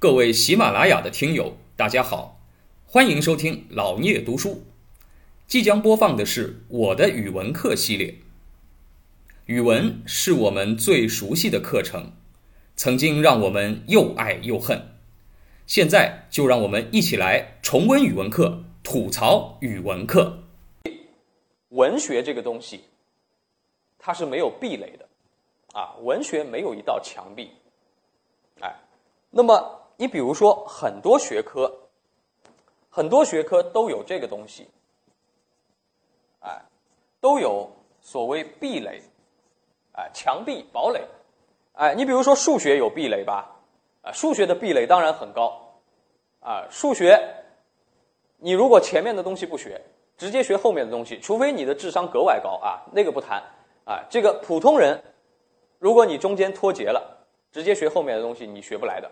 各位喜马拉雅的听友，大家好，欢迎收听老聂读书。即将播放的是我的语文课系列。语文是我们最熟悉的课程，曾经让我们又爱又恨。现在就让我们一起来重温语文课，吐槽语文课。文学这个东西，它是没有壁垒的，啊，文学没有一道墙壁。哎，那么你比如说很多学科，很多学科都有这个东西，哎，都有所谓壁垒。哎，墙壁、堡垒，哎，你比如说数学有壁垒吧？啊，数学的壁垒当然很高，啊，数学，你如果前面的东西不学，直接学后面的东西，除非你的智商格外高啊，那个不谈，啊，这个普通人，如果你中间脱节了，直接学后面的东西，你学不来的，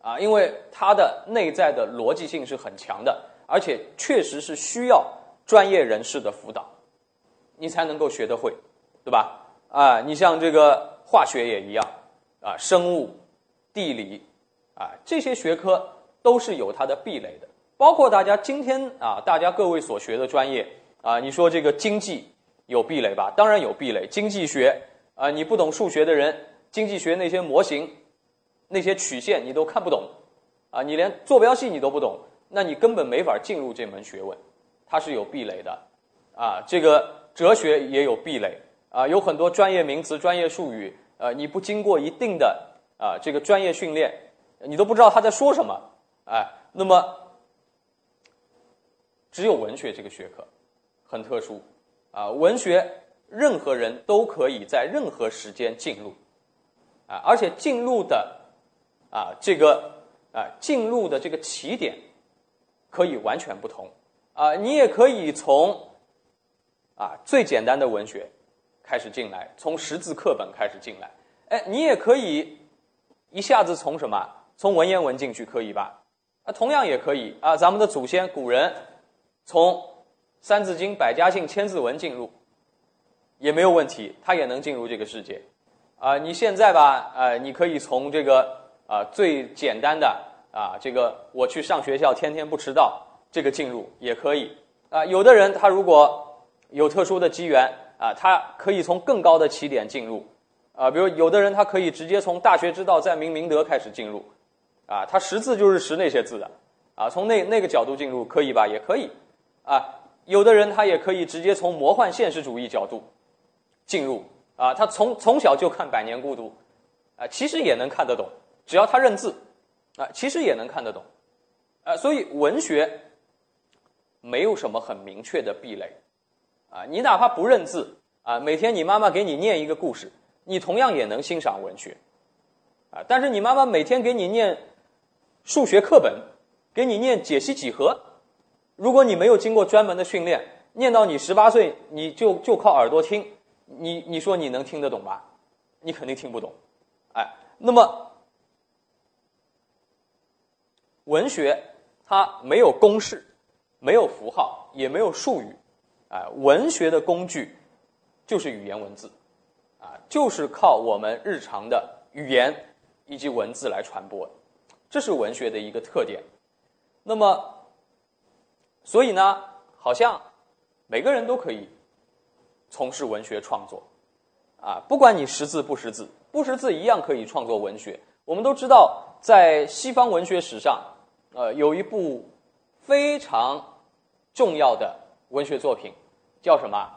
啊，因为它的内在的逻辑性是很强的，而且确实是需要专业人士的辅导，你才能够学得会，对吧？啊，你像这个化学也一样，啊，生物、地理，啊，这些学科都是有它的壁垒的。包括大家今天啊，大家各位所学的专业啊，你说这个经济有壁垒吧？当然有壁垒。经济学啊，你不懂数学的人，经济学那些模型、那些曲线你都看不懂，啊，你连坐标系你都不懂，那你根本没法进入这门学问，它是有壁垒的。啊，这个哲学也有壁垒。啊，有很多专业名词、专业术语，呃，你不经过一定的啊这个专业训练，你都不知道他在说什么，哎，那么只有文学这个学科很特殊，啊，文学任何人都可以在任何时间进入，啊，而且进入的啊这个啊进入的这个起点可以完全不同，啊，你也可以从啊最简单的文学。开始进来，从识字课本开始进来，哎，你也可以一下子从什么？从文言文进去可以吧？啊，同样也可以啊。咱们的祖先古人从《三字经》《百家姓》《千字文》进入也没有问题，他也能进入这个世界啊。你现在吧，呃，你可以从这个啊最简单的啊这个我去上学校天天不迟到这个进入也可以啊。有的人他如果有特殊的机缘。啊，他可以从更高的起点进入，啊，比如有的人他可以直接从大学之道，在明明德开始进入，啊，他识字就是识那些字的，啊，从那那个角度进入可以吧？也可以，啊，有的人他也可以直接从魔幻现实主义角度进入，啊，他从从小就看《百年孤独》，啊，其实也能看得懂，只要他认字，啊，其实也能看得懂，啊，所以文学没有什么很明确的壁垒。啊，你哪怕不认字啊，每天你妈妈给你念一个故事，你同样也能欣赏文学，啊，但是你妈妈每天给你念数学课本，给你念解析几何，如果你没有经过专门的训练，念到你十八岁，你就就靠耳朵听，你你说你能听得懂吧？你肯定听不懂，哎，那么文学它没有公式，没有符号，也没有术语。啊，文学的工具就是语言文字，啊，就是靠我们日常的语言以及文字来传播，这是文学的一个特点。那么，所以呢，好像每个人都可以从事文学创作，啊，不管你识字不识字，不识字一样可以创作文学。我们都知道，在西方文学史上，呃，有一部非常重要的。文学作品叫什么？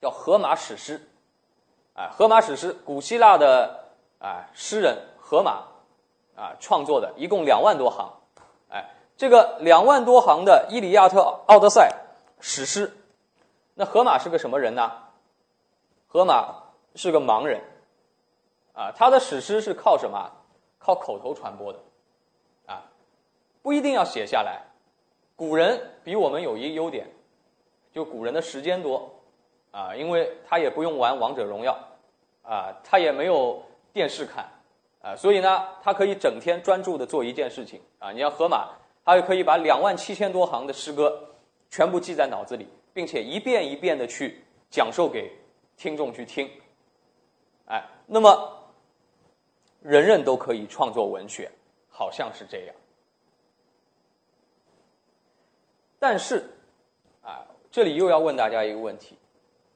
叫《荷马史诗》。哎，《荷马史诗》，古希腊的啊诗人荷马啊创作的，一共两万多行。哎，这个两万多行的《伊利亚特》《奥德赛》史诗，那荷马是个什么人呢？荷马是个盲人啊，他的史诗是靠什么？靠口头传播的，不一定要写下来。古人比我们有一优点。就古人的时间多，啊，因为他也不用玩王者荣耀，啊，他也没有电视看，啊，所以呢，他可以整天专注的做一件事情，啊，你要河马，他就可以把两万七千多行的诗歌全部记在脑子里，并且一遍一遍的去讲授给听众去听，哎，那么人人都可以创作文学，好像是这样。但是，啊，这里又要问大家一个问题：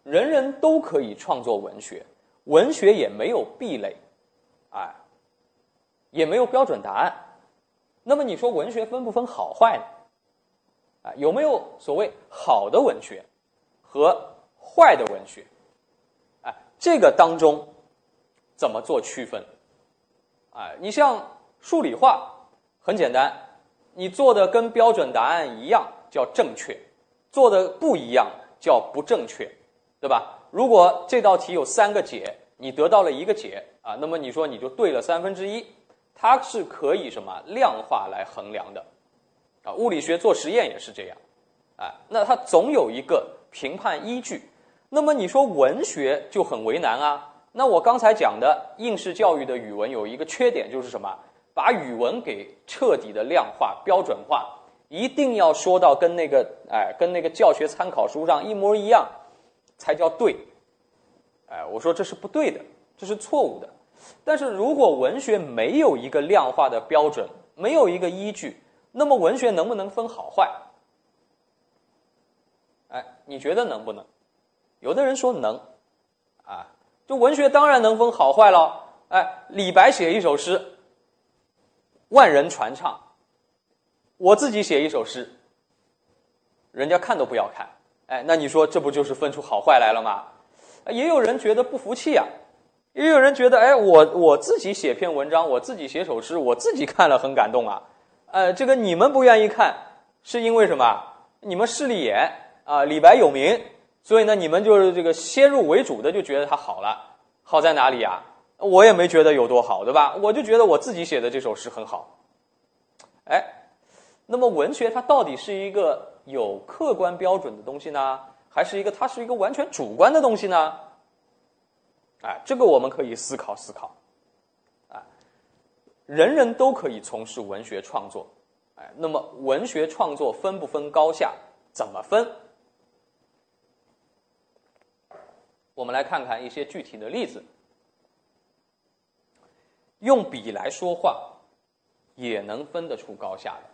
人人都可以创作文学，文学也没有壁垒，啊，也没有标准答案。那么你说文学分不分好坏呢？啊，有没有所谓好的文学和坏的文学？哎，这个当中怎么做区分？哎，你像数理化很简单，你做的跟标准答案一样。叫正确，做的不一样叫不正确，对吧？如果这道题有三个解，你得到了一个解啊，那么你说你就对了三分之一，它是可以什么量化来衡量的，啊，物理学做实验也是这样，啊，那它总有一个评判依据。那么你说文学就很为难啊？那我刚才讲的应试教育的语文有一个缺点就是什么？把语文给彻底的量化标准化。一定要说到跟那个哎，跟那个教学参考书上一模一样，才叫对。哎，我说这是不对的，这是错误的。但是如果文学没有一个量化的标准，没有一个依据，那么文学能不能分好坏？哎，你觉得能不能？有的人说能，啊，就文学当然能分好坏了。哎，李白写一首诗，万人传唱。我自己写一首诗，人家看都不要看，哎，那你说这不就是分出好坏来了吗？也有人觉得不服气啊，也有人觉得，哎，我我自己写篇文章，我自己写首诗，我自己看了很感动啊，呃，这个你们不愿意看，是因为什么？你们势利眼啊，李白有名，所以呢，你们就是这个先入为主的就觉得他好了，好在哪里呀？我也没觉得有多好，对吧？我就觉得我自己写的这首诗很好，哎。那么文学它到底是一个有客观标准的东西呢，还是一个它是一个完全主观的东西呢？哎，这个我们可以思考思考。啊，人人都可以从事文学创作，哎，那么文学创作分不分高下？怎么分？我们来看看一些具体的例子。用笔来说话，也能分得出高下的。